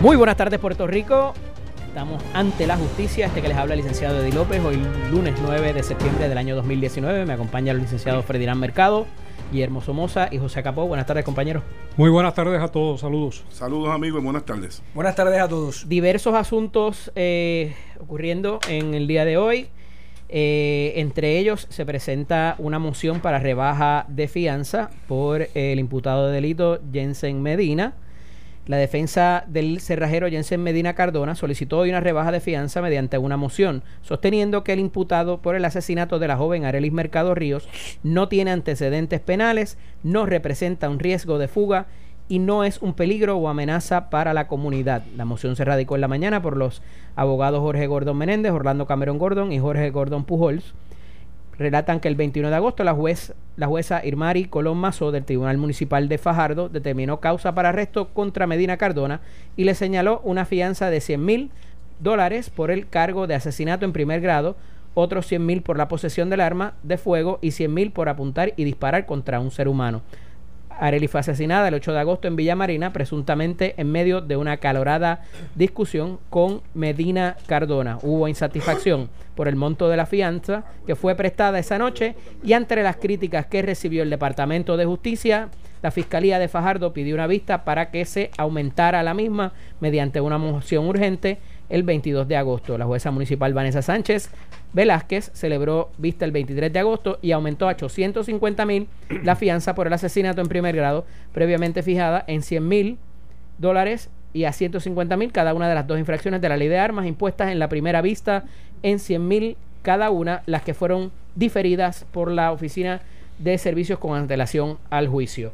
Muy buenas tardes, Puerto Rico. Estamos ante la justicia. Este que les habla el licenciado Eddie López. Hoy, lunes 9 de septiembre del año 2019. Me acompaña el licenciado Ferdinand Mercado, Guillermo Somoza y José Capó. Buenas tardes, compañeros. Muy buenas tardes a todos. Saludos. Saludos, amigos, y buenas tardes. Buenas tardes a todos. Diversos asuntos eh, ocurriendo en el día de hoy. Eh, entre ellos se presenta una moción para rebaja de fianza por el imputado de delito Jensen Medina. La defensa del cerrajero Jensen Medina Cardona solicitó hoy una rebaja de fianza mediante una moción, sosteniendo que el imputado por el asesinato de la joven Arelis Mercado Ríos no tiene antecedentes penales, no representa un riesgo de fuga y no es un peligro o amenaza para la comunidad. La moción se radicó en la mañana por los abogados Jorge Gordon Menéndez, Orlando Cameron Gordon y Jorge Gordon Pujols relatan que el 21 de agosto la, juez, la jueza Irmari Colón Mazo del Tribunal Municipal de Fajardo determinó causa para arresto contra Medina Cardona y le señaló una fianza de 100 mil dólares por el cargo de asesinato en primer grado, otros 100 mil por la posesión del arma de fuego y 100 mil por apuntar y disparar contra un ser humano. Areli fue asesinada el 8 de agosto en Villa Marina, presuntamente en medio de una calorada discusión con Medina Cardona. Hubo insatisfacción por el monto de la fianza que fue prestada esa noche y entre las críticas que recibió el Departamento de Justicia, la Fiscalía de Fajardo pidió una vista para que se aumentara la misma mediante una moción urgente el 22 de agosto. La jueza municipal Vanessa Sánchez Velázquez celebró vista el 23 de agosto y aumentó a 850 mil la fianza por el asesinato en primer grado, previamente fijada en 100 mil dólares y a 150 mil cada una de las dos infracciones de la ley de armas impuestas en la primera vista en 100 mil cada una, las que fueron diferidas por la Oficina de Servicios con antelación al juicio.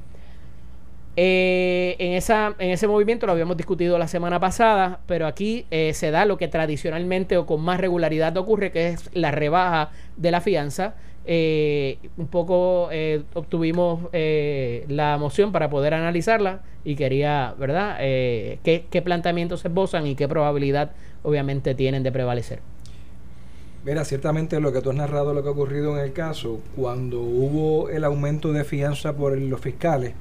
Eh, en, esa, en ese movimiento lo habíamos discutido la semana pasada, pero aquí eh, se da lo que tradicionalmente o con más regularidad ocurre, que es la rebaja de la fianza. Eh, un poco obtuvimos la moción para poder analizarla y quería, ¿verdad?, qué, qué planteamientos se esbozan y qué probabilidad obviamente tienen de prevalecer. Mira, ciertamente lo que tú has narrado, lo que ha ocurrido en el caso, cuando hubo el aumento de fianza por los fiscales,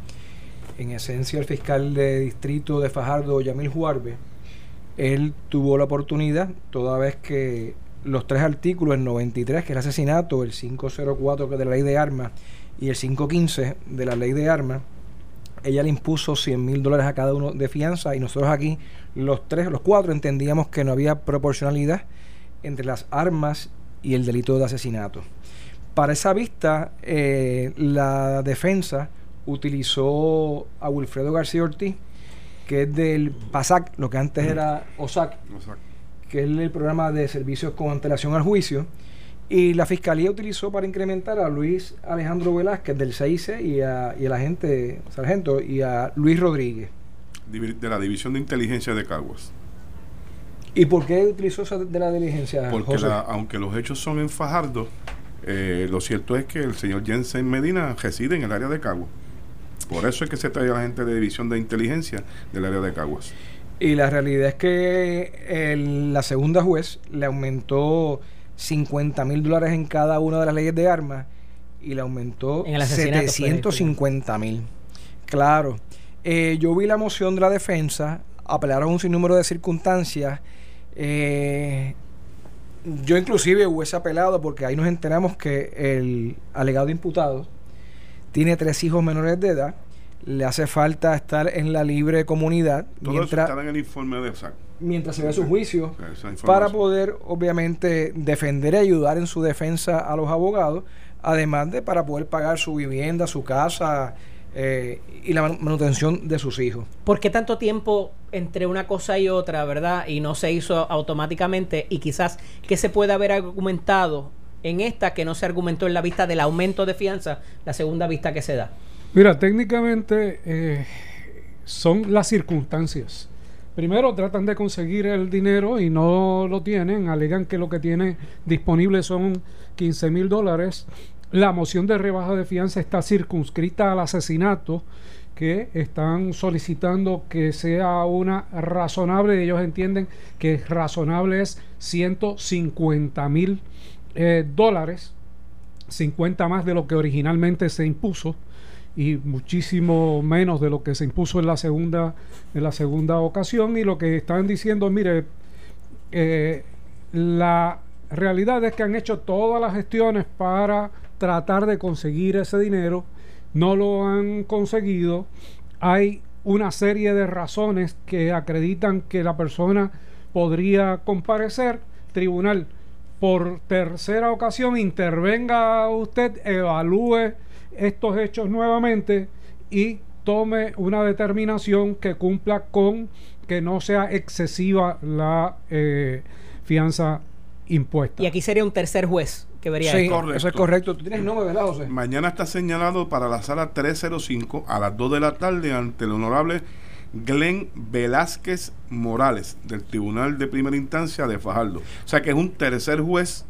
en esencia el fiscal de distrito de Fajardo, Yamil Juarbe, él tuvo la oportunidad, toda vez que los tres artículos, el 93, que es el asesinato, el 504, que de la ley de armas, y el 515 de la ley de armas, ella le impuso 100 mil dólares a cada uno de fianza y nosotros aquí, los tres, los cuatro, entendíamos que no había proporcionalidad entre las armas y el delito de asesinato. Para esa vista, eh, la defensa utilizó a Wilfredo García Ortiz, que es del PASAC, lo que antes era OSAC, que es el programa de servicios con antelación al juicio. Y la fiscalía utilizó para incrementar a Luis Alejandro Velázquez del CIC y, a, y el agente sargento y a Luis Rodríguez. De la División de Inteligencia de Caguas. ¿Y por qué utilizó esa de la diligencia? Porque aunque los hechos son en Fajardo, eh, lo cierto es que el señor Jensen Medina reside en el área de Caguas. Por eso es que se trae a la gente de división de inteligencia del área de Caguas. Y la realidad es que la segunda juez le aumentó 50 mil dólares en cada una de las leyes de armas y le aumentó 750 mil. Claro. Eh, yo vi la moción de la defensa, apelaron un sinnúmero de circunstancias. Eh, yo inclusive hubiese apelado porque ahí nos enteramos que el alegado imputado tiene tres hijos menores de edad, le hace falta estar en la libre comunidad. mientras, en el informe de SAC. Mientras se ve su juicio, para poder obviamente defender y ayudar en su defensa a los abogados, además de para poder pagar su vivienda, su casa, eh, y la manutención de sus hijos. ¿Por qué tanto tiempo entre una cosa y otra, verdad? Y no se hizo automáticamente y quizás que se puede haber argumentado en esta que no se argumentó en la vista del aumento de fianza, la segunda vista que se da? Mira, técnicamente eh, son las circunstancias. Primero tratan de conseguir el dinero y no lo tienen, alegan que lo que tienen disponible son 15 mil dólares. La moción de rebaja de fianza está circunscrita al asesinato que están solicitando que sea una razonable, ellos entienden que razonable es 150 mil eh, dólares, 50 más de lo que originalmente se impuso. y muchísimo menos de lo que se impuso en la segunda en la segunda ocasión. Y lo que están diciendo mire eh, la realidad es que han hecho todas las gestiones para tratar de conseguir ese dinero. No lo han conseguido. Hay una serie de razones que acreditan que la persona podría comparecer. Tribunal por tercera ocasión intervenga usted evalúe estos hechos nuevamente y tome una determinación que cumpla con que no sea excesiva la eh, fianza impuesta. Y aquí sería un tercer juez que vería Sí, esto. Correcto. eso es correcto. Tú tienes el nombre, ¿verdad, José? Mañana está señalado para la sala 305 a las 2 de la tarde ante el honorable Glenn Velázquez Morales del Tribunal de Primera Instancia de Fajardo. O sea que es un tercer juez.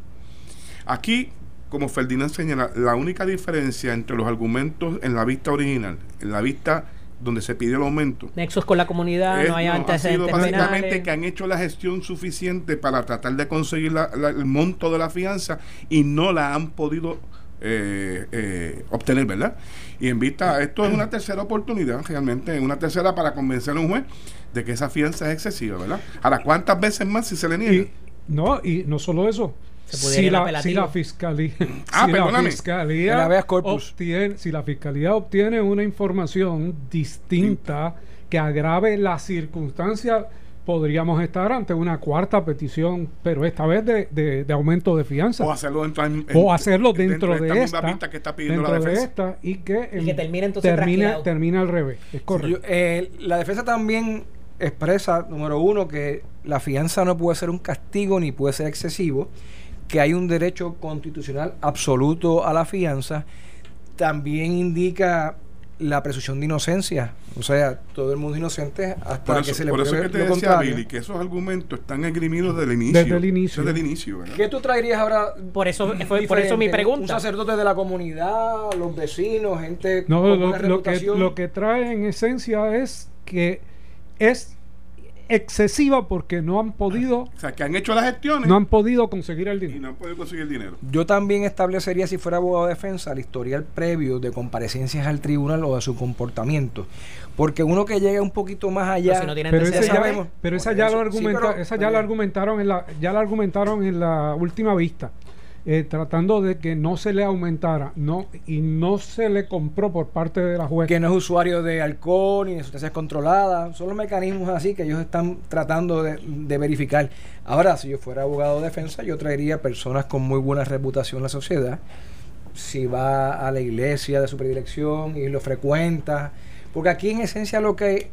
Aquí, como Ferdinand señala, la única diferencia entre los argumentos en la vista original, en la vista donde se pidió el aumento, Nexos con la comunidad, es- no hay no, ha sido antecedentes básicamente penales. que han hecho la gestión suficiente para tratar de conseguir la- la- el monto de la fianza y no la han podido eh, eh, obtener, ¿verdad? Y en vista, esto es una tercera oportunidad, realmente, una tercera para convencer a un juez de que esa fianza es excesiva, ¿verdad? Ahora, ¿cuántas veces más si se le niega? Y, no, y no solo eso. Se pudiera Si la, si la fiscalía, Ah, si la perdóname. fiscalía obtiene, si la fiscalía obtiene una información distinta que agrave la circunstancia, podríamos estar ante una cuarta petición, pero esta vez de, de- de aumento de fianza. o hacerlo dentro, en- o hacerlo dentro, de, esta, vista que está pidiendo dentro la de defensa. esta y que, Y que termine entonces termine, trasquilado. termine al revés. Es correcto. Yo- eh, la defensa también expresa, número uno, que la fianza no puede ser un castigo ni puede ser excesivo, que hay un derecho constitucional absoluto a la fianza. También indica la presunción de inocencia. O sea, todo el mundo es inocente hasta Por que eso, se le por eso pruebe es que te decía contrario. Billy que esos argumentos están esgrimidos desde el inicio. Desde el inicio. Desde el inicio, ¿verdad? ¿Qué tú traerías ahora? Por eso, fue, por eso mi diferente? Un pregunta. sacerdote de la comunidad, los vecinos, gente No, con lo, buena lo que, reputación. lo que trae en esencia es que es excesiva porque no han podido O sea, que han hecho las gestiones no han podido conseguir el y dinero. no han podido conseguir el dinero. Yo también establecería, si fuera abogado de defensa, el historial previo de comparecencias al tribunal o de su comportamiento. Porque uno que llega un poquito más allá. Pero si no tiene Pero, ese antecedentes. ya, sabemos. pero esa ya eso. lo Sí, argumenta, pero- esa ya la argumentaron en la ya la argumentaron en la última vista. Eh, tratando de que no se le aumentara no y no se le compró por parte de la juez que no es usuario de alcohol ni de sustancias controladas. Son los mecanismos así que ellos están tratando de, de verificar. Ahora, si yo fuera abogado de defensa, yo traería personas con muy buena reputación en la sociedad. Si va a la iglesia de su predilección y lo frecuenta. Porque aquí en esencia lo que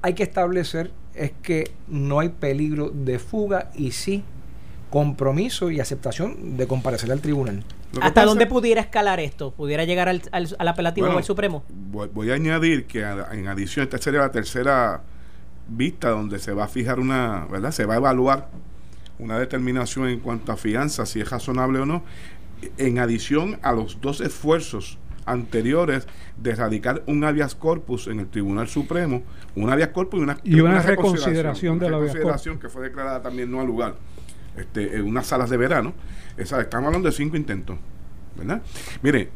hay que establecer es que no hay peligro de fuga y sí compromiso y aceptación de comparecer al tribunal. ¿Hasta pasa- dónde pudiera escalar esto? ¿Pudiera llegar al, al- al apelativo Bueno, o al Supremo? Voy, voy a añadir que a- en adición, esta sería la tercera vista donde se va a fijar una, ¿verdad? Se va a evaluar una determinación en cuanto a fianza, si es razonable o no, en adición a los dos esfuerzos anteriores de radicar un habeas corpus en el Tribunal Supremo, un habeas corpus y una, Y una reconsideración del habeas reconsideración que fue declarada también no al lugar, este, en unas salas de verano. Esa, estamos hablando de cinco intentos, ¿verdad? Mire,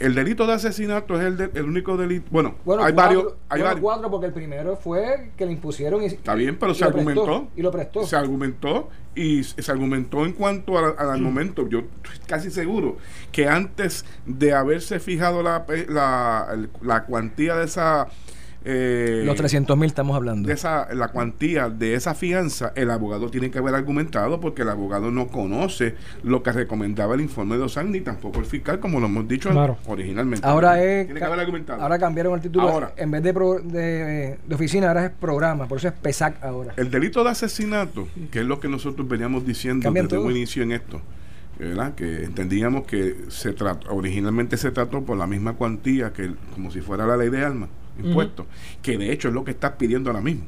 el delito de asesinato es el, de- el único delito. Bueno, Bueno, hay cuatro, varios. Hay bueno, varios. cuatro, porque el primero fue que le impusieron y Está bien, pero se prestó, argumentó. y lo prestó. Se argumentó y se argumentó en cuanto a- a- al momento. Yo estoy casi seguro que antes de haberse fijado la, la, la cuantía de esa. Eh, Los 300 mil estamos hablando. de esa, la cuantía de esa fianza, el abogado tiene que haber argumentado porque el abogado no conoce lo que recomendaba el informe de Osan ni tampoco el fiscal, como lo hemos dicho Claro. originalmente. Ahora es Tiene que haber argumentado. ahora cambiaron el título. Ahora. En vez de, pro- de, de oficina, ahora es programa. Por eso es PESAC ahora. El delito de asesinato, que es lo que nosotros veníamos diciendo Cambian desde todo. un inicio en esto, ¿verdad? que entendíamos que se trató, originalmente se trató por la misma cuantía que como si fuera la ley de armas, impuestos, que de hecho es lo que está pidiendo ahora mismo.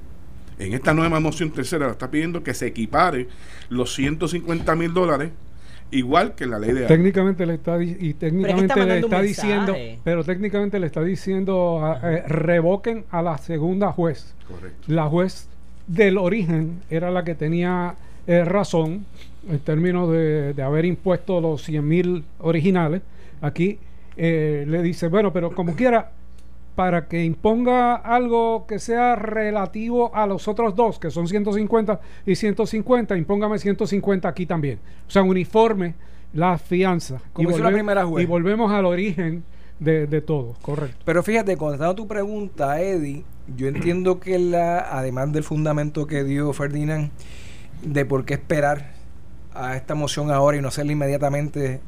En esta nueva moción tercera está pidiendo que se equipare los 150 mil dólares igual que la ley de técnicamente le está y técnicamente le está diciendo pero técnicamente le está diciendo eh, revoquen a la segunda juez Correcto. la juez del origen era la que tenía eh, razón en términos de, de haber impuesto los 100 mil originales. Aquí eh, le dice, bueno, pero como quiera, para que imponga algo que sea relativo a los otros dos, que son 150 y 150, impóngame 150 aquí también. O sea, uniforme la fianza. Como y, hizo la primera juez. y volvemos al origen de, de todo, correcto. Pero fíjate, contestando tu pregunta, Eddie, yo entiendo que la, además del fundamento que dio Ferdinand de por qué esperar a esta moción ahora y no hacerla inmediatamente,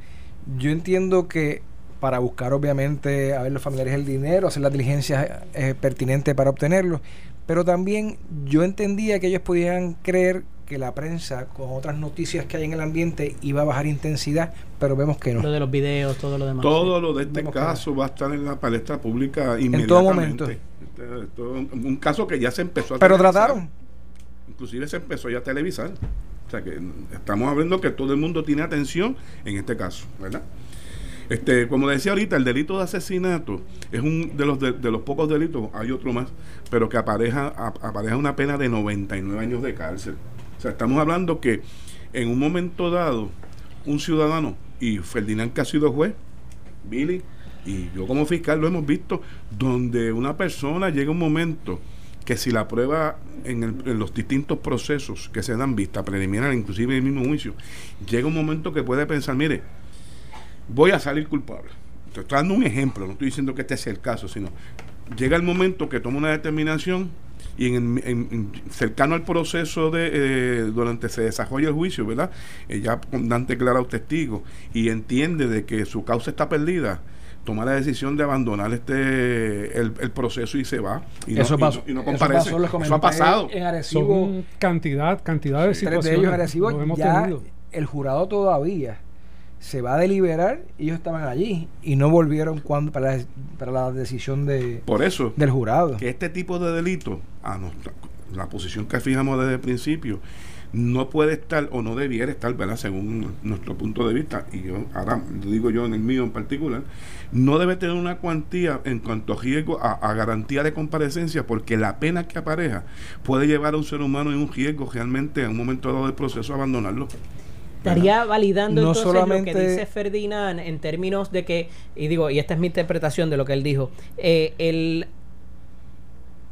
yo entiendo que para buscar obviamente a ver los familiares el dinero, hacer las diligencias eh, pertinentes para obtenerlo, pero también yo entendía que ellos podían creer que la prensa con otras noticias que hay en el ambiente iba a bajar intensidad, pero vemos que no. Lo de los videos, todo lo demás. Todo lo de este Vemos caso va a estar en la palestra pública inmediatamente. todo momento. Este- un caso que ya se empezó a Pero televisar. trataron. Inclusive se empezó ya a televisar. O sea que estamos hablando que todo el mundo tiene atención en este caso, ¿verdad? Este, como decía ahorita, el delito de asesinato es un de los de, los pocos delitos, hay otro más, pero que apareja, a- apareja una pena de 99 años de cárcel. O sea, estamos hablando que en un momento dado, un ciudadano, y Ferdinand que ha sido juez, Billy, y yo como fiscal lo hemos visto, donde una persona llega un momento que si la prueba en, el- en los distintos procesos que se dan vista preliminar, inclusive en el mismo juicio, llega un momento que puede pensar, mire, voy a salir culpable. Te estoy dando un ejemplo, no estoy diciendo que este sea el caso, sino llega el momento que toma una determinación y en, en- en- cercano al proceso de eh, durante se desarrolla el juicio, ¿verdad? Eh, Dante Clara un testigo y entiende de que su causa está perdida, toma la decisión de abandonar este el, el proceso y se va y no, eso y pasó. no- y no eso pasó, ha pasado. En Arecibo, Son cantidad, cantidad de situaciones. de ellos en Arecibo, lo hemos ya el jurado todavía se va a deliberar y ellos estaban allí y no volvieron cuando para la, para la decisión de, Por eso del jurado. que este tipo de delito, a nuestra- la posición que fijamos desde el principio, no puede estar o no debiera estar, ¿verdad? Según nuestro punto de vista, y yo ahora lo digo yo en el mío en particular, no debe tener una cuantía en cuanto a riesgo, a, a garantía de comparecencia, porque la pena que apareja puede llevar a un ser humano en un riesgo realmente en un momento dado del proceso a abandonarlo. Estaría validando No entonces lo que dice Ferdinand en términos de que, y digo, y esta es mi interpretación de lo que él dijo, eh, el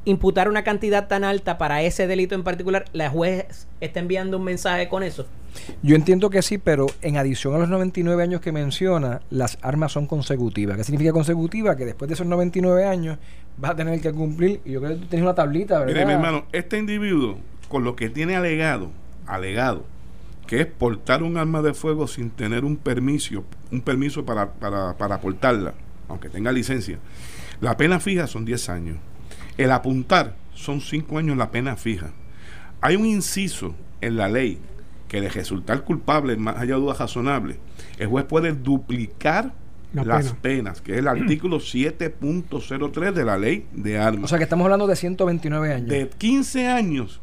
imputar una cantidad tan alta para ese delito en particular, la juez está enviando un mensaje con eso. Yo entiendo que sí, pero en adición a los 99 años que menciona, las armas son consecutivas. ¿Qué significa consecutiva? Que después de esos 99 años vas a tener que cumplir. Y yo creo que tú tienes una tablita, ¿verdad? Mire, mi hermano, este individuo, con lo que tiene alegado, alegado, que es portar un arma de fuego sin tener un permiso, un permiso para, para, para portarla, aunque tenga licencia, la pena fija son 10 años. El apuntar son 5 años la pena fija. Hay un inciso en la ley que de resultar culpable, más allá de dudas razonables, el juez puede duplicar La las pena. penas, que es el artículo 7.03 de la ley de armas O sea que estamos hablando de 129 años. de 15 años,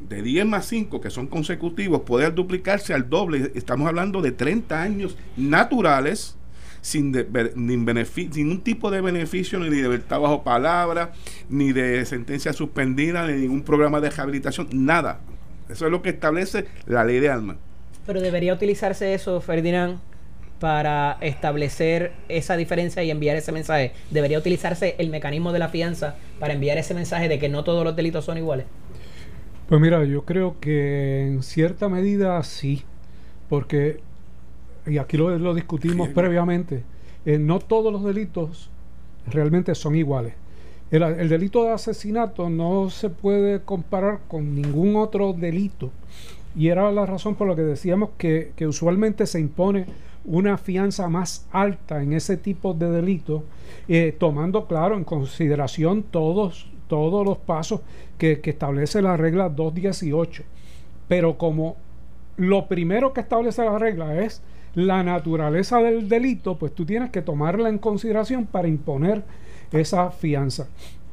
de 10 más 5 que son consecutivos, poder duplicarse al doble. Estamos hablando de 30 años naturales, sin, de- ni benefi- sin ningún tipo de beneficio, ni de libertad bajo palabra, ni de sentencia suspendida, ni ningún programa de rehabilitación, nada. Eso es lo que establece la ley de armas. Pero debería utilizarse eso, Ferdinand, para establecer esa diferencia y enviar ese mensaje. Debería utilizarse el mecanismo de la fianza para enviar ese mensaje de que no todos los delitos son iguales. Pues mira, yo creo que en cierta medida sí, porque, y aquí lo, lo discutimos Sí. previamente, eh, no todos los delitos realmente son iguales. El, el delito de asesinato no se puede comparar con ningún otro delito. Y era la razón por la que decíamos que, que usualmente se impone una fianza más alta en ese tipo de delitos, eh, tomando, claro, en consideración todos, todos los pasos que, establece la regla 218. Pero como lo primero que establece la regla es la naturaleza del delito, pues tú tienes que tomarla en consideración para imponer esa fianza.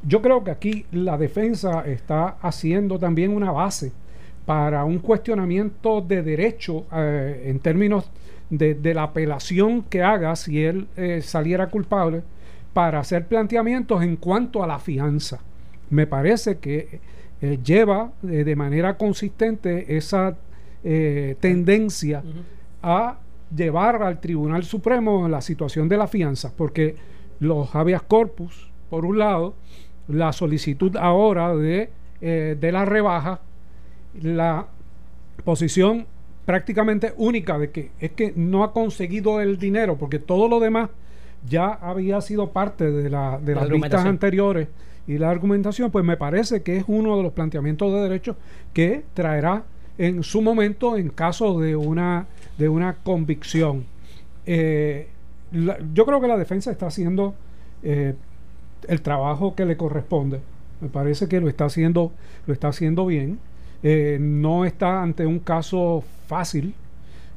Yo creo que aquí la defensa está haciendo también una base para un cuestionamiento de derecho eh, en términos de, de la apelación que haga si él eh, saliera culpable para hacer planteamientos en cuanto a la fianza. Me parece que eh, lleva eh, de manera consistente esa eh, tendencia a llevar al Tribunal Supremo la situación de la fianza, porque los habeas corpus por un lado, la solicitud ahora de, de la rebaja, la posición prácticamente única de que es que no ha conseguido el dinero, porque todo lo demás ya había sido parte de, la, de las vistas anteriores y la argumentación, pues me parece que es uno de los planteamientos de derechos que traerá en su momento en caso de una, de una convicción. Eh, yo creo que la defensa está haciendo eh, el trabajo que le corresponde. Me parece que lo está haciendo, lo está haciendo bien. Eh, no está ante un caso fácil,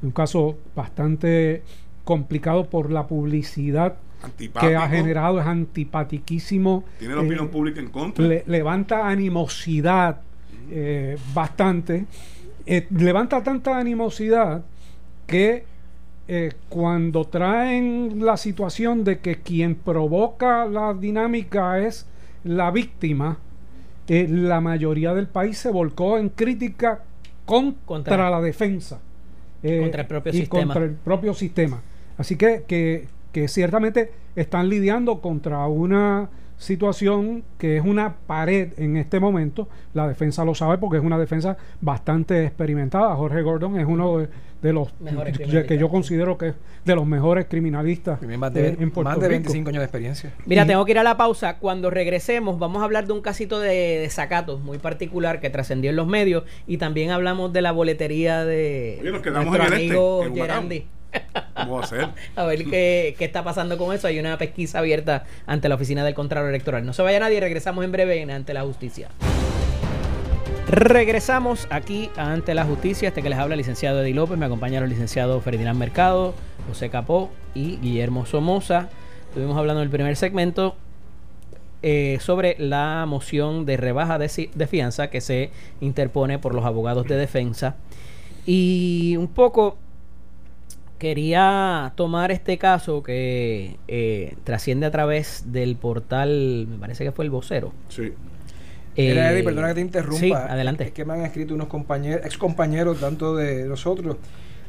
un caso bastante complicado por la publicidad que ha generado, es antipatiquísimo. Tiene la opinión pública en contra. levanta animosidad bastante. levanta tanta animosidad que eh, cuando traen la situación de que quien provoca la dinámica es la víctima, eh, la mayoría del país se volcó en crítica contra, la defensa. Eh, contra el propio y sistema. contra el propio sistema. Así que, que, que ciertamente están lidiando contra una situación que es una pared en este momento. La defensa lo sabe porque es una defensa bastante experimentada. Jorge Gordon es uno de, los que yo considero que es de los mejores criminalistas más de, en Más de 25 años de experiencia. Mira, tengo que ir a la pausa. Cuando regresemos vamos a hablar de un casito de desacatos muy particular que trascendió en los medios y también hablamos de la boletería de nuestro este, amigo Gerandi. Vamos a hacer. a ver qué, está pasando con eso. Hay una pesquisa abierta ante la Oficina del Contralor Electoral. No se vaya nadie, regresamos en breve ante la justicia. Regresamos aquí ante la justicia. Este que les habla el licenciado Eddie López. Me acompaña el licenciado Ferdinand Mercado, José Capó y Guillermo Somoza. Estuvimos hablando en el primer segmento eh, sobre la moción de rebaja de, de, fianza que se interpone por los abogados de defensa. Y un poco quería tomar este caso que eh, trasciende a través del portal, me parece que fue el vocero. Sí. Eh, perdona que te interrumpa. Sí, adelante. Es que me han escrito unos compañeros, ex compañeros tanto de nosotros,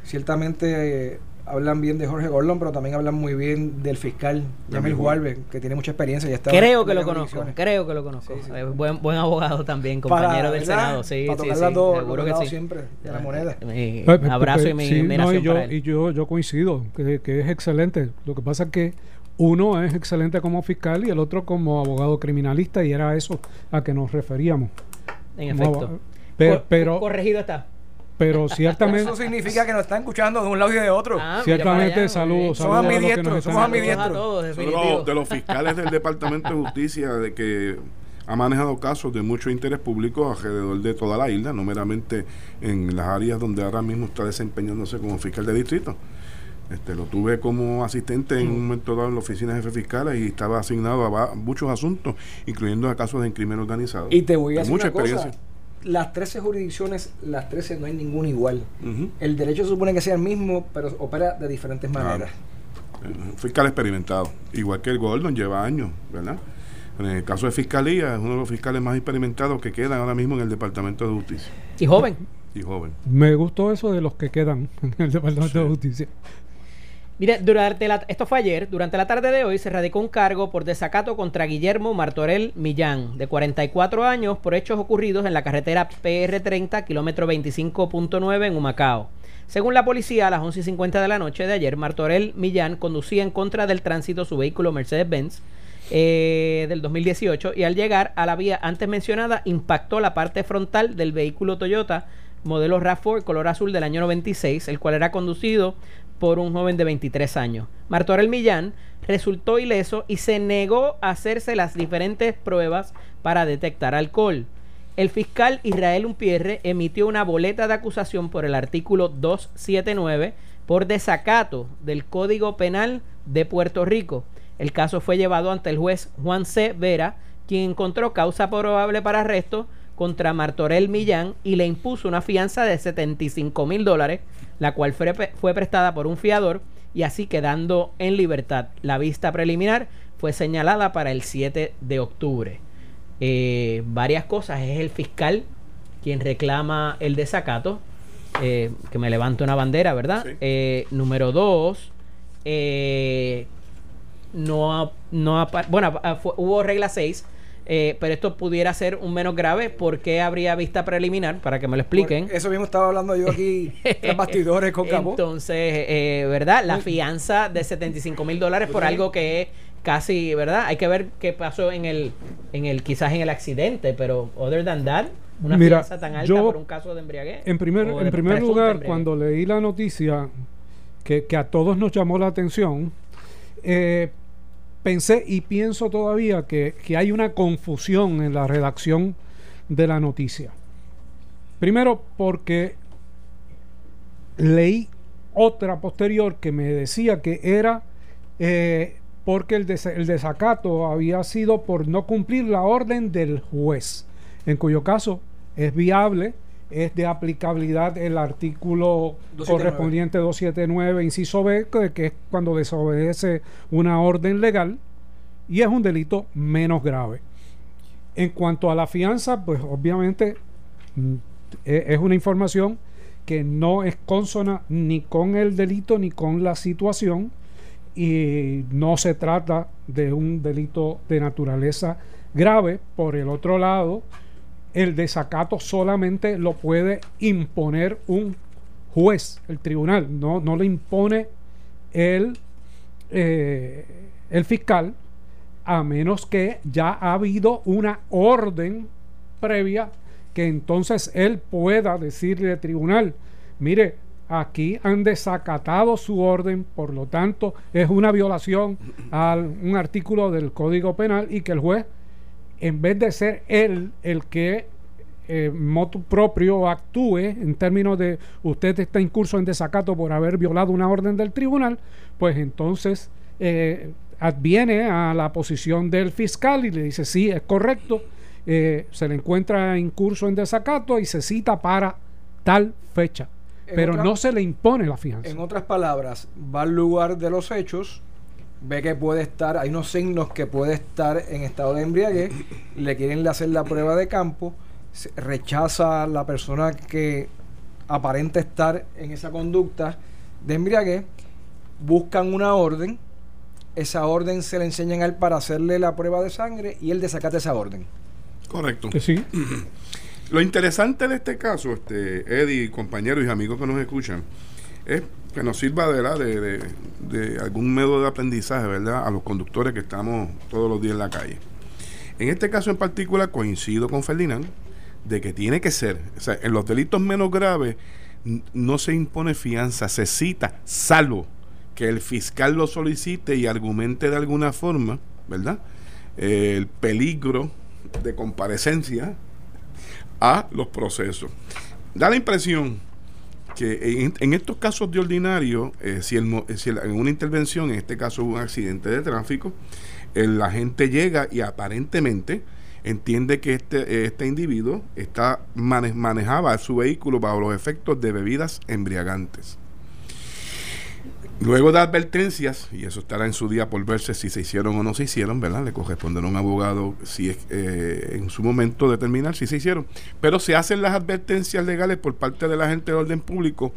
ciertamente hablan bien de Jorge Gordon, pero también hablan muy bien del fiscal Jamil Hualbe, que tiene mucha experiencia. Ya creo que lo conozco, creo que lo conozco. Eh, buen, buen abogado también, compañero del Senado. Sí, para sí, sí, seguro que sí. siempre de la moneda. Eh, pues, pues, abrazo y mi admiración y yo, Y yo, yo coincido, que, que es excelente. Lo que pasa es que uno es excelente como fiscal y el otro como abogado criminalista y era eso a que nos referíamos. En efecto. pero, corregido está pero ciertamente eso significa que nos están escuchando de un lado y de otro. Ah, ciertamente saludos somos ambidiestros somos ambidiestros. De los fiscales del departamento de justicia de que ha manejado casos de mucho interés público alrededor de toda la isla no meramente en las áreas donde ahora mismo está desempeñándose como fiscal de distrito. Este, lo tuve como asistente en un momento dado en la oficina de jefe fiscales y estaba asignado a muchos asuntos, incluyendo a casos de crimen organizado. Y te voy a decir mucha una experiencia. Cosa, las 13 jurisdicciones, las 13 no hay ninguna igual. El derecho supone que sea el mismo, pero opera de diferentes maneras. Fiscal experimentado, igual que el Gordon, lleva años, ¿verdad? En el caso de fiscalía, es uno de los fiscales más experimentados que quedan ahora mismo en el Departamento de Justicia. Y joven. Y joven. Me gustó eso de los que quedan en el Departamento de Justicia. Mire, durante la, esto fue ayer, durante la tarde de hoy se radicó un cargo por desacato contra Guillermo Martorell Millán, de 44 años, por hechos ocurridos en la carretera PR30, kilómetro 25.9 en Humacao. Según la policía, a las 11.50 de la noche de ayer, Martorell Millán conducía en contra del tránsito su vehículo Mercedes-Benz eh, del 2018 y al llegar a la vía antes mencionada impactó la parte frontal del vehículo Toyota modelo RAV4 color azul del año 96, el cual era conducido por un joven de 23 años. Martorell Millán resultó ileso y se negó a hacerse las diferentes pruebas para detectar alcohol. El fiscal Israel Umpierre emitió una boleta de acusación por el artículo 279 por desacato del Código Penal de Puerto Rico. El caso fue llevado ante el juez Juan C. Vera, quien encontró causa probable para arresto contra Martorell Millán y le impuso una fianza de 75 mil dólares la cual fue, prestada por un fiador y así quedando en libertad. La vista preliminar fue señalada para el 7 de octubre. Eh, varias cosas, es el fiscal quien reclama el desacato, eh, que me levante una bandera, ¿verdad? Eh, número dos, no, no bueno, hubo regla 6 eh, pero esto pudiera ser un menos grave. ¿Por qué habría vista preliminar? Para que me lo expliquen. eso mismo estaba hablando yo aquí en bastidores con Cabo. Entonces, eh, ¿verdad? La fianza de 75 mil dólares por algo que es casi, ¿verdad? Hay que ver qué pasó en el, en el quizás en el accidente, pero other than that, una fianza tan alta por un caso de embriaguez. En primer, en primer lugar, cuando leí la noticia que, que, a todos nos llamó la atención, eh, pensé y pienso todavía que, hay una confusión en la redacción de la noticia. Primero porque leí otra posterior que me decía que era eh, porque el, el, desacato había sido por no cumplir la orden del juez, en cuyo caso es viable, es de aplicabilidad el artículo correspondiente 279, inciso B, que es cuando desobedece una orden legal y es un delito menos grave. En cuanto a la fianza, pues obviamente mm, e, es una información que no es consona ni con el delito ni con la situación y no se trata de un delito de naturaleza grave. Por el otro lado, el desacato solamente lo puede imponer un juez, el tribunal, no, no lo impone el, eh, el fiscal, a menos que ya ha habido una orden previa que entonces él pueda decirle al tribunal, mire, aquí han desacatado su orden, por lo tanto es una violación a un artículo del Código Penal y que el juez, en vez de ser él el que eh, motu propio actúe en términos de usted está incurso en desacato por haber violado una orden del tribunal, pues entonces eh, adviene a la posición del fiscal y le dice, sí, es correcto, eh, se le encuentra en curso en desacato y se cita para tal fecha. pero no se le impone la fianza. En otras palabras, va al lugar de los hechos, ve que puede estar, hay unos signos que puede estar en estado de embriaguez, le quieren hacer la prueba de campo, rechaza a la persona que aparenta estar en esa conducta de embriaguez, buscan una orden, esa orden se le enseñan a él para hacerle la prueba de sangre y él desacata esa orden. Correcto. sí. Lo interesante de este caso, este, Eddie, compañeros y amigos que nos escuchan, es que nos sirva de, de, de, algún método de aprendizaje, ¿verdad? A los conductores que estamos todos los días en la calle. En este caso en particular coincido con Ferdinand de que tiene que ser, o sea, en los delitos menos graves no se impone fianza, se cita, salvo que el fiscal lo solicite y argumente de alguna forma, ¿verdad? el peligro de comparecencia a los procesos. Da la impresión que en, estos casos de ordinario, eh, si, el, si en una intervención, en este caso un accidente de tráfico, el agente llega y aparentemente entiende que este, este individuo está manejaba su vehículo bajo los efectos de bebidas embriagantes. Luego de advertencias, y eso estará en su día por verse si se hicieron o no se hicieron, ¿verdad? Le corresponderá a un abogado si es, eh, en su momento determinar si se hicieron. Pero se hacen las advertencias legales por parte del agente de orden público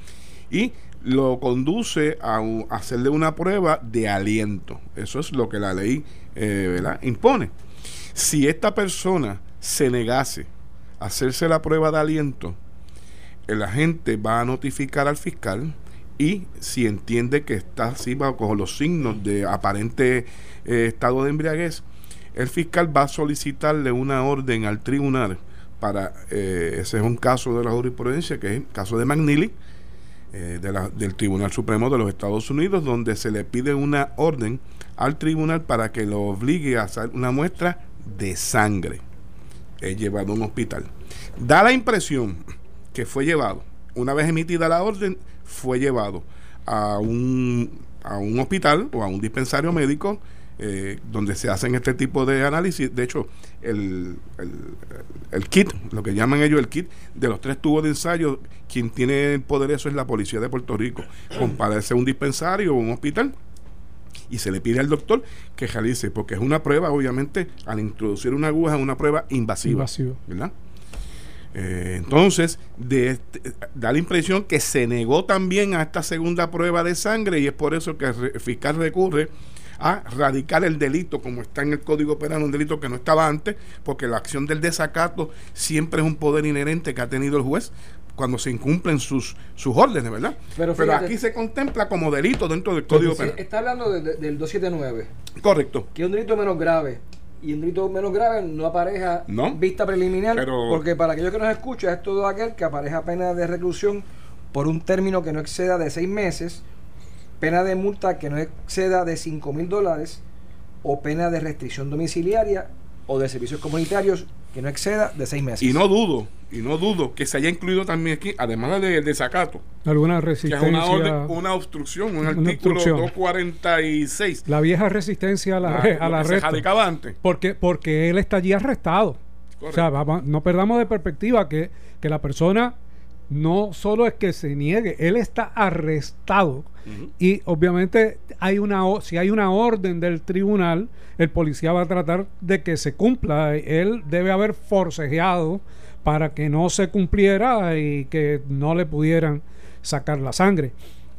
y lo conduce a, hacerle una prueba de aliento. Eso es lo que la ley eh, ¿verdad? impone. Si esta persona se negase a hacerse la prueba de aliento, el agente va a notificar al fiscal y si entiende que está así bajo los signos de aparente eh, estado de embriaguez, el fiscal va a solicitarle una orden al tribunal para, eh, ese es un caso de la jurisprudencia, que es el caso de McNeely, eh, del Tribunal Supremo de los Estados Unidos, donde se le pide una orden al tribunal para que lo obligue a hacer una muestra de sangre. Es llevado a un hospital. Da la impresión que fue llevado, una vez emitida la orden, fue llevado a un, a un hospital o a un dispensario médico eh, donde se hacen este tipo de análisis. De hecho, el, el, kit, lo que llaman ellos el kit de los tres tubos de ensayo, quien tiene el poder eso es la policía de Puerto Rico. Comparece un dispensario o un hospital y se le pide al doctor que realice, porque es una prueba, obviamente, al introducir una aguja, una prueba invasiva. ¿Verdad? Eh, entonces, de este, da la impresión que se negó también a esta segunda prueba de sangre y es por eso que el fiscal recurre a radicar el delito como está en el Código Penal, un delito que no estaba antes, porque la acción del desacato siempre es un poder inherente que ha tenido el juez cuando se incumplen sus, sus órdenes, ¿verdad? Pero, aquí se contempla como delito dentro del Código Penal. Está hablando del 279. Correcto. Que es un delito menos grave. Y un delito menos grave no apareja vista preliminar, porque para aquellos que nos escuchan es todo aquel que apareja pena de reclusión por un término que no exceda de seis meses, pena de multa que no exceda de cinco mil dólares o pena de restricción domiciliaria o de servicios comunitarios que no exceda de seis meses. Y no dudo, y no dudo que se haya incluido también aquí, además del desacato, alguna resistencia, que es una, una obstrucción, un artículo 246. La vieja resistencia a la, a la Se antes. Porque, porque él está allí arrestado. O sea, no perdamos de perspectiva que, que la persona no solo es que se niegue, él está arrestado y obviamente hay una si hay una orden del tribunal, el policía va a tratar de que se cumpla. Él debe haber forcejeado para que no se cumpliera y que no le pudieran sacar la sangre.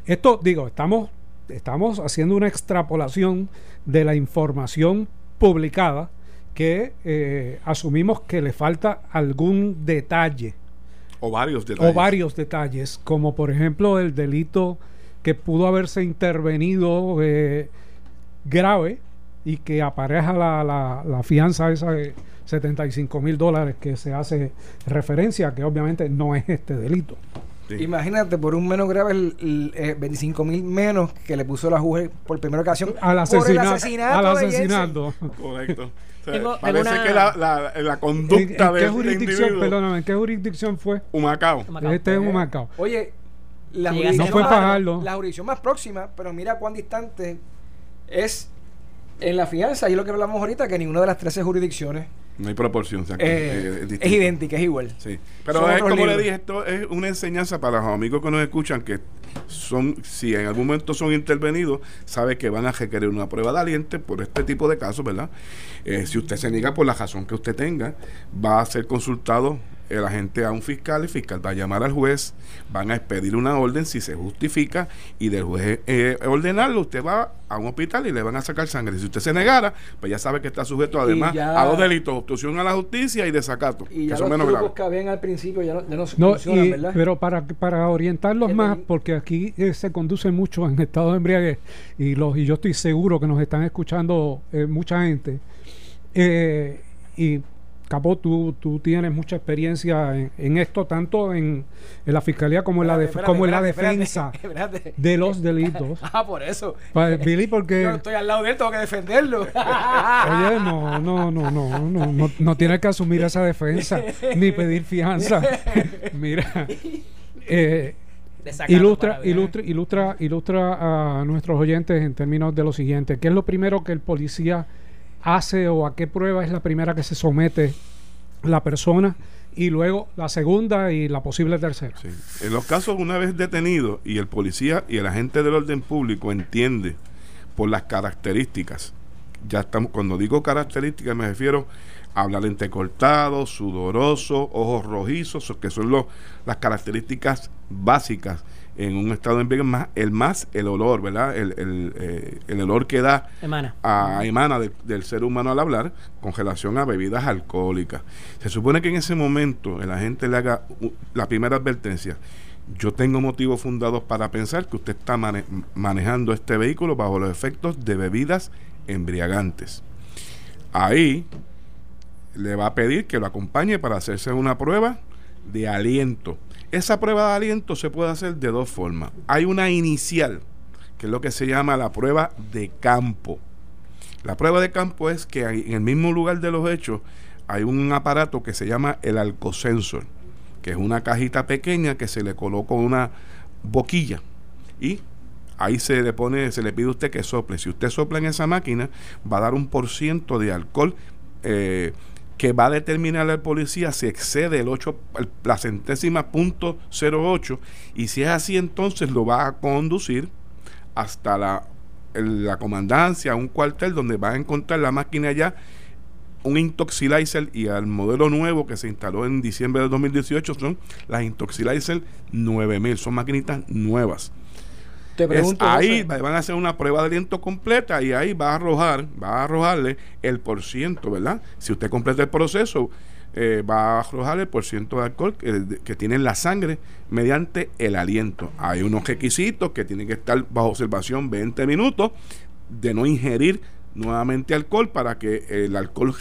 Esto digo, estamos estamos haciendo una extrapolación de la información publicada que eh, asumimos que le falta algún detalle o varios detalles. O varios detalles, como por ejemplo el delito que pudo haberse intervenido eh, grave y que apareja la, la, fianza esa de 75 mil dólares que se hace referencia, que obviamente no es este delito. Imagínate, por un menos grave, el, 25 eh, mil menos que le puso la juez por primera ocasión al asesinato. Al asesinato. Correcto parece que la, la, conducta ¿En, qué jurisdicción, perdóname, ¿en qué jurisdicción fue? Humacao. Este es Humacao. Oye, la jurisdicción, no fue más, la jurisdicción más próxima, pero mira cuán distante es en la fianza, y lo que hablamos ahorita, que ninguna de las 13 jurisdicciones no hay proporción. Eh, es, idéntica, es igual. Sí. Pero es como le dije, esto es una enseñanza para los amigos que nos escuchan que son, si en algún momento son intervenidos, sabe que van a requerir una prueba de aliente por este tipo de casos, ¿verdad? Eh, si usted se niega por la razón que usted tenga, va a ser consultado el agente a un fiscal, el fiscal va a llamar al juez, van a expedir una orden si se justifica y del juez eh, ordenarlo, usted va a un hospital y le van a sacar sangre. Si usted se negara, pues ya sabe que está sujeto además a dos delitos, obstrucción a la justicia y desacato. Y ya que son menos graves. que habían al principio ya no, se no ¿verdad? Pero para, para orientarlos más, porque aquí eh, se conduce mucho en estado de embriaguez y, los, y yo estoy seguro que nos están escuchando eh, mucha gente. y Capó, tú, tú tienes mucha experiencia en, esto, tanto en, la fiscalía como en la, como en la defensa de los delitos. ah, por eso. Billy, porque. Yo estoy al lado de él, tengo que defenderlo. Oye, no, no, no, no, no, no, no tienes que asumir esa defensa ni pedir fianza. Mira. Eh, ilustra, ilustra, ilustra, ilustra a nuestros oyentes en términos de lo siguiente. ¿Qué es lo primero que el policía hace o a qué prueba es la primera que se somete la persona y luego la segunda y la posible tercera. En los casos una vez detenido y el policía y el agente del orden público entiende por las características, ya estamos, cuando digo características me refiero a hablar entrecortado, sudoroso, ojos rojizos, que son los, las características básicas en un estado de embriaguez más el más el olor verdad el, el, eh, el olor que da emana, a, emana del ser humano al hablar con relación a bebidas alcohólicas. Se supone que en ese momento el agente le haga la primera advertencia yo tengo motivos fundados para pensar que usted está manejando este vehículo bajo los efectos de bebidas embriagantes. Ahí le va a pedir que lo acompañe para hacerse una prueba de aliento esa prueba de aliento se puede hacer de dos formas. Hay una inicial, que es lo que se llama la prueba de campo. La prueba de campo es que en el mismo lugar de los hechos hay un aparato que se llama el alcosensor, que es una cajita pequeña que se le coloca una boquilla y ahí se le pone, se le pide a usted que sople. Si usted sopla en esa máquina, va a dar un por ciento de alcohol eh, que va a determinar al policía si excede el 8, la centésima punto 08 y si es así entonces lo va a conducir hasta la, la comandancia, un cuartel donde va a encontrar la máquina ya un Intoxilizer y al modelo nuevo que se instaló en diciembre de 2018 son las Intoxilizer 9000, son maquinitas nuevas. Te pregunto, ahí José. van a hacer una prueba de aliento completa y ahí va a arrojar, va a arrojarle el por ciento, ¿verdad? Si usted completa el proceso, eh, va a arrojar el por ciento de alcohol que, que tiene en la sangre mediante el aliento. Hay unos requisitos que tienen que estar bajo observación 20 minutos de no ingerir nuevamente alcohol para que el alcohol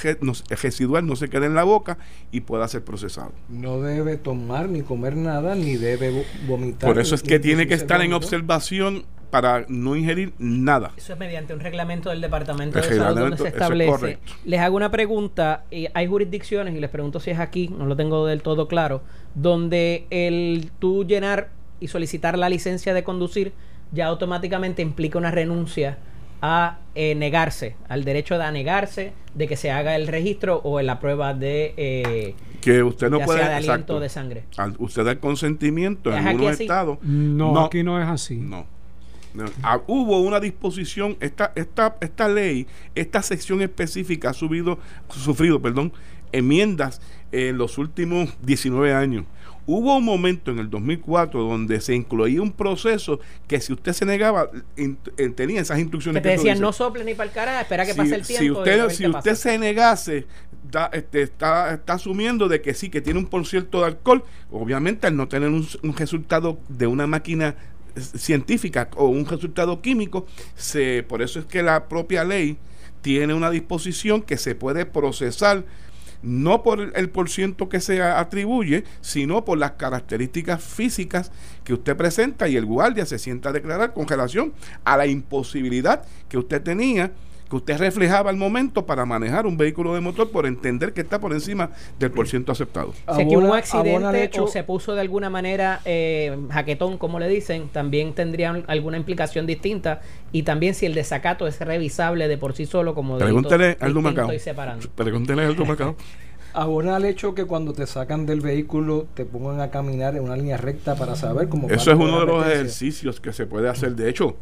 residual no se quede en la boca y pueda ser procesado. No debe tomar ni comer nada, ni debe vo- vomitar. Por eso es ni- que ni tiene que estar en observación para no ingerir nada. Eso es mediante un reglamento del Departamento de Salud donde se es establece. correcto. les hago una pregunta. y hay jurisdicciones, y les pregunto si es aquí, no lo tengo del todo claro, donde el tú llenar y solicitar la licencia de conducir ya automáticamente implica una renuncia a eh, negarse, al derecho de a negarse de que se haga el registro o en la prueba de, eh, Que usted no puede. sea de aliento de sangre. Al usted da el consentimiento en ¿Es aquí algunos estados. No, aquí no es así. No. No. Ah, hubo una disposición, esta, esta, esta ley, esta sección específica ha subido, sufrido perdón, enmiendas en los últimos 19 años. Hubo un momento en el 2004 donde se incluía un proceso que si usted se negaba, in- tenía esas Que instrucciones te tú decían no sople ni para el cara, espera que Si- pase el si tiempo. a usted, si usted pasa. se negase, da- este, está, está asumiendo de que sí, que tiene un por ciento de alcohol. Obviamente, al no tener un, un resultado de una máquina científica o un resultado químico, se, por eso es que la propia ley tiene una disposición que se puede procesar no por el- por ciento que se atribuye, sino por las características físicas que usted presenta y el guardia se sienta a declarar con relación a la imposibilidad que usted tenía, que usted reflejaba al momento para manejar un vehículo de motor por entender que está por encima del por ciento aceptado. Si aquí hubo un accidente hecho- o se puso de alguna manera eh, jaquetón, como le dicen, también tendría alguna implicación distinta. Y también si el desacato es revisable de por sí solo como Pregúntele al Macao. Pregúntele al Macao. Abona el hecho que cuando te sacan del vehículo te pongan a caminar en una línea recta para saber cómo Eso es uno de los ejercicios que se puede hacer. De hecho,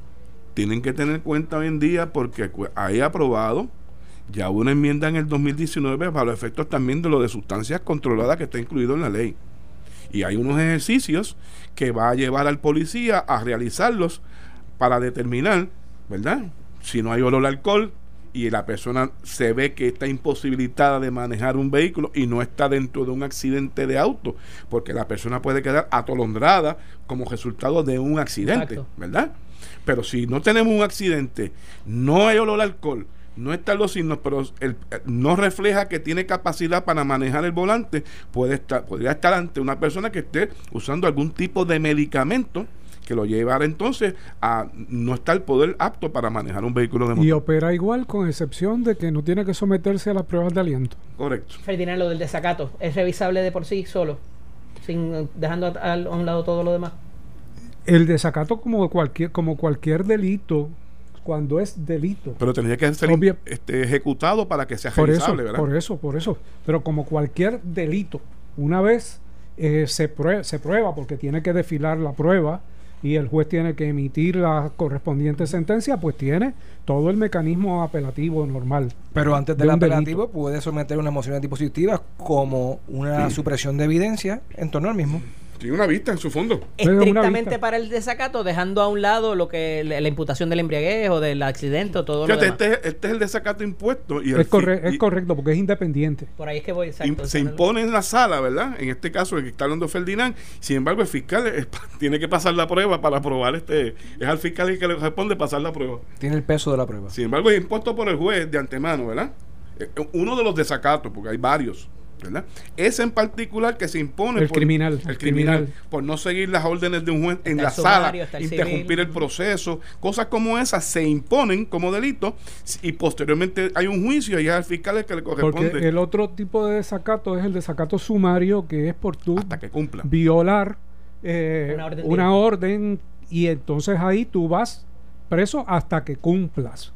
tienen que tener cuenta hoy en día porque hay aprobado ya hubo una enmienda en el 2019 para los efectos también de lo de sustancias controladas que está incluido en la ley. Y hay unos ejercicios que va a llevar al policía a realizarlos para determinar, ¿verdad? Si no hay olor a alcohol y la persona se ve que está imposibilitada de manejar un vehículo y no está dentro de un accidente de auto, porque la persona puede quedar atolondrada como resultado de un accidente, Exacto. ¿verdad? Pero si no tenemos un accidente, no hay olor a alcohol, no están los signos, pero el- eh, no refleja que tiene capacidad para manejar el volante, puede estar, podría estar ante una persona que esté usando algún tipo de medicamento que lo llevará entonces a no estar poder apto para manejar un vehículo de motor. Y opera igual, con excepción de que no tiene que someterse a las pruebas de aliento. Correcto. Ferdinand, lo del desacato, ¿es revisable de por sí solo? Sin, dejando a, a un lado todo lo demás. El desacato como cualquier, como cualquier delito, cuando es delito. Pero tendría que ser Obvio. este, ejecutado para que sea Por eso, realizable, ¿verdad? por eso, por eso. Pero como cualquier delito, una vez eh, se, prue- se prueba, porque tiene que desfilar la prueba y el juez tiene que emitir la correspondiente sentencia, pues tiene todo el mecanismo apelativo normal. Pero antes de del apelativo delito. puede someter una moción dispositiva como una supresión de evidencia en torno al mismo. Tiene una vista en su fondo. Estrictamente para el desacato, dejando a un lado lo que la, la imputación del embriaguez o del accidente o todo lo demás. este, es- este es el desacato impuesto y, el Es, corre- es correcto, porque es independiente. Por ahí es que voy, exacto. se impone en la sala, ¿verdad? En este caso, el que está hablando Ferdinand. Sin embargo, el fiscal es- tiene que pasar la prueba para aprobar este. Es al fiscal el que le corresponde pasar la prueba. Tiene el peso de la prueba. Sin embargo, es impuesto por el juez de antemano, ¿verdad? Eh, Uno de los desacatos, porque hay varios, ¿verdad? Ese en particular que se impone El criminal, el el criminal, criminal. por no seguir las órdenes de un juez en la sala, sumario, está el interrumpir civil. el proceso, cosas como esas se imponen como delito y posteriormente hay un juicio y es al fiscal el que le corresponde Porque el otro tipo de desacato es el desacato sumario, que es por tú hasta que cumpla. violar eh, Una orden una orden y entonces ahí tú vas preso hasta que cumplas.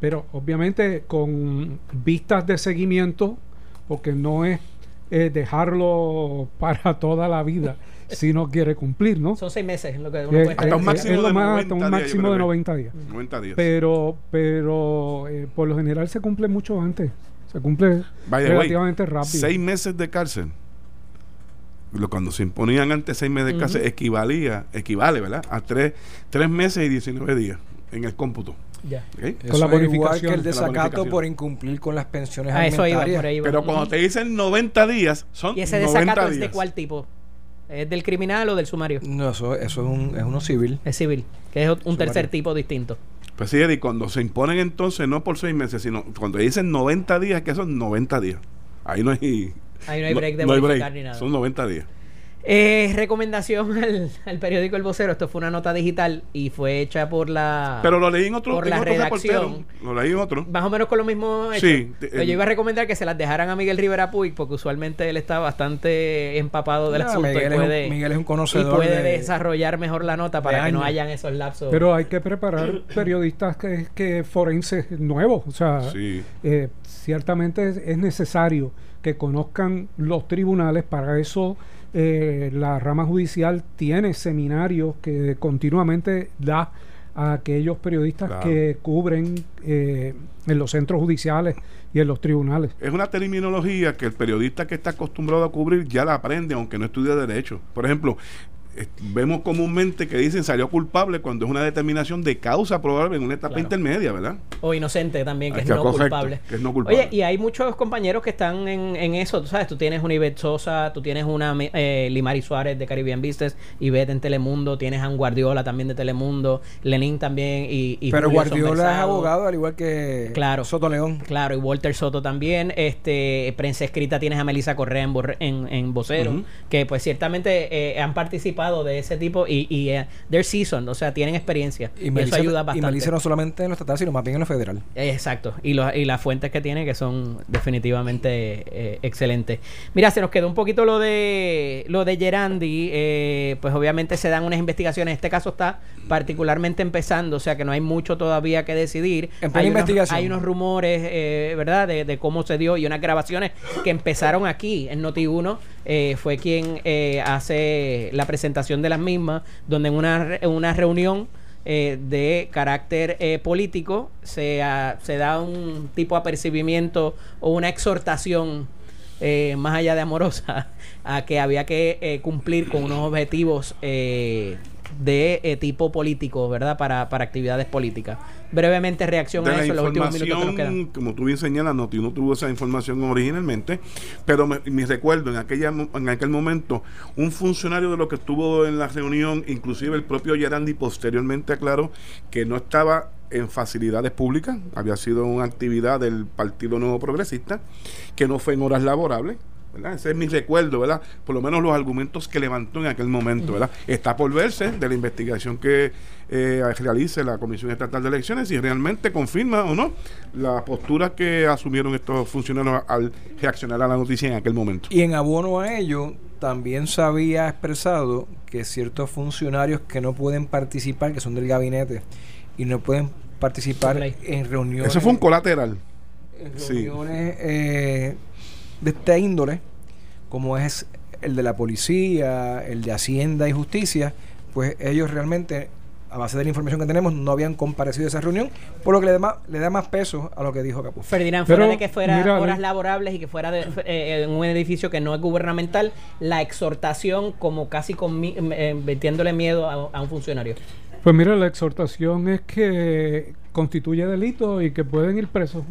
Pero obviamente con vistas de seguimiento, porque no es eh, dejarlo para toda la vida si no quiere cumplir, ¿no? Son seis meses lo que uno Eh, puede Hasta un eh, máximo es lo de más- 90 hasta un días, yo máximo creo de que- 90 días. 90 días. Pero, pero eh, por lo general se cumple mucho antes. Se cumple By the way, relativamente rápido. Seis meses de cárcel lo, cuando se imponían antes seis meses de cárcel, equivalía, equivale, ¿verdad? A tres, tres meses y 19 días en el cómputo. Ya. Eso la es igual bonificación. que el Con desacato por incumplir con las pensiones Ah, eso iba, alimentarias. por ahí iba. Pero cuando te dicen 90 días, son ¿Y ese 90 desacato es de días. cuál tipo? ¿Es del criminal o del sumario? No, eso, eso es, un, es uno civil. Es civil, que es un tercer tipo distinto. Pues sí, Eddie, cuando se imponen entonces, no por seis meses, sino cuando dicen 90 días, que son 90 días. Ahí no hay... Ahí no hay break de no break. ni nada. Son 90 días. Eh, recomendación al, al periódico El Vocero. Esto fue una nota digital y fue hecha por la. Pero lo leí en otro, por en la otro redacción. reportero. Lo leí en otro. más o menos con lo mismo hecho. Sí, Pero el- yo iba a recomendar que se las dejaran a Miguel Rivera Puig porque usualmente él está bastante empapado del No, asunto Miguel, y es puede, un, Miguel es un y conocedor puede de- desarrollar mejor la nota para que no hayan esos lapsos. Pero hay que preparar periodistas que, que forenses nuevos. O sea, Sí. eh, ciertamente es, es necesario que conozcan los tribunales. Para eso eh, la rama judicial tiene seminarios que continuamente da a aquellos periodistas Claro. que cubren eh, en los centros judiciales y en los tribunales. Es una terminología que el periodista que está acostumbrado a cubrir ya la aprende, aunque no estudie Derecho. Por ejemplo, vemos comúnmente que dicen salió culpable cuando es una determinación de causa probable en una etapa Claro. intermedia, ¿verdad? o inocente también, que es que no culpable. que es no culpable. Oye, y hay muchos compañeros que están en, en eso, tú sabes, tú tienes una Ivette Sosa, tú tienes una eh, Limari Suárez de Caribbean Business, Ivette en Telemundo, tienes a un Guardiola también de Telemundo, Lenin también y, y Pero Julio Guardiola es abogado, al igual que Claro. Soto León. Claro, y Walter Soto también. Este, prensa escrita tienes a Melissa Correa en, Borre- en, en Vocero, que pues ciertamente eh, han participado de ese tipo y, y eh, they're seasoned, o sea, tienen experiencia. Y, Melissa- eso ayuda Y bastante. Melissa no solamente en lo estatal, sino más bien en lo federal. Eh, Exacto, y, los- y las fuentes que tiene que son definitivamente eh, excelentes. Mira, se nos quedó un poquito lo de lo de Gerandi, eh, pues obviamente se dan unas investigaciones, este caso está particularmente empezando, o sea que no hay mucho todavía que decidir. En hay unos- investigación. hay unos rumores, eh, ¿verdad?, de, de cómo se dio y unas grabaciones que empezaron aquí en Noti1, eh, fue quien eh, hace la presentación de las mismas, donde en una, una reunión eh, de carácter eh, político se, ah, se da un tipo de apercibimiento o una exhortación eh, más allá de amorosa a que había que eh, cumplir con unos objetivos de eh, tipo político, ¿verdad? Para, para actividades políticas. Brevemente reacción de a eso en los últimos minutos que nos quedan. como tú bien señalas, no tuvo esa información originalmente, pero me, me recuerdo en aquella en aquel momento, un funcionario de lo que estuvo en la reunión, inclusive el propio Gerandi posteriormente aclaró que no estaba en facilidades públicas, había sido una actividad del Partido Nuevo Progresista, que no fue en horas laborables. ¿Verdad? Ese es mi recuerdo, ¿verdad? Por lo menos los argumentos que levantó en aquel momento, ¿verdad? Está por verse de la investigación que eh, realice la Comisión Estatal de Elecciones si realmente confirma o no la postura que asumieron estos funcionarios al reaccionar a la noticia en aquel momento. Y en abono a ello, también se había expresado que ciertos funcionarios que no pueden participar, que son del gabinete, y no pueden participar en reuniones, Eso fue un colateral. en sí. reuniones eh, de esta índole, como es el de la policía, el de Hacienda y Justicia, pues ellos realmente, a base de la información que tenemos, no habían comparecido a esa reunión, por lo que le da más, le da más peso a lo que dijo Capuz. Ferdinand, Pero, fuera de que fuera mira, horas le- laborables y que fuera de, eh, en un edificio que no es gubernamental, la exhortación como casi con, mi- eh, metiéndole miedo a, a un funcionario. Pues mira, la exhortación es que constituye delito y que pueden ir presos.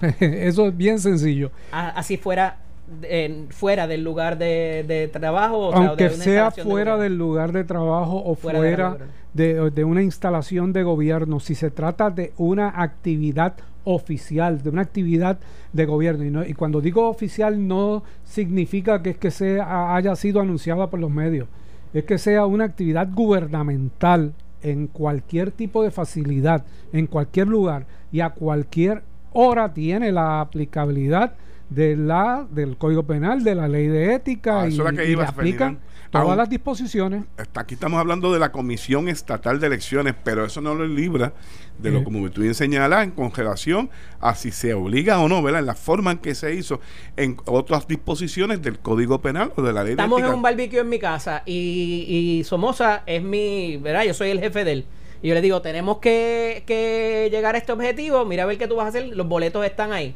Eso es bien sencillo. Así fuera eh, fuera del lugar de, de trabajo. o Aunque de una sea de fuera del lugar de trabajo o Fuera fuera, de una instalación de gobierno, si se trata de una actividad oficial, de una actividad de gobierno, y, no- y cuando digo oficial no significa que es que sea, haya sido anunciada por los medios, es que sea una actividad gubernamental en cualquier tipo de facilidad, en cualquier lugar y a cualquier hora tiene la aplicabilidad de la del Código Penal, de la Ley de Ética Ah, y, eso es la que y aplican Ferdinand. todas Aún- las disposiciones. Hasta aquí estamos hablando de la Comisión Estatal de Elecciones, pero eso no lo libra de lo Sí. como tú bien señalas en congelación a si se obliga o no, ¿verdad? En la forma en que se hizo en otras disposiciones del Código Penal o de la ley Estamos de en ética. un barbecue en mi casa y, y Somoza es mi, ¿verdad? Yo soy el jefe de él. Y yo le digo, tenemos que, que llegar a este objetivo, mira a ver qué tú vas a hacer, los boletos están ahí.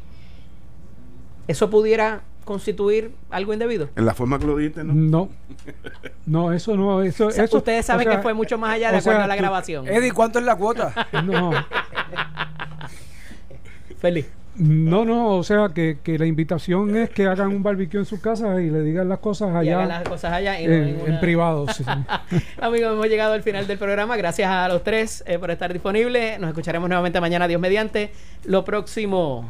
Eso pudiera constituir algo indebido? En la forma que lo dijiste, ¿no? No. No, eso no. Eso, O sea, eso, ustedes saben o sea, que fue mucho más allá de sea, acuerdo a la tú- grabación. Eddie, ¿cuánto es la cuota? No. Feliz. No, no, o sea que, que la invitación es que hagan un barbecue en su casa y le digan las cosas Y allá hagan las cosas allá y no en, privado. sí, sí. Amigos, hemos llegado al final del programa. Gracias a los tres eh, por estar disponibles. Nos escucharemos nuevamente mañana, Dios mediante. Lo próximo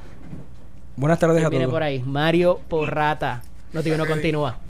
Buenas tardes a viene todos. por ahí, Mario Porrata. No no continúa.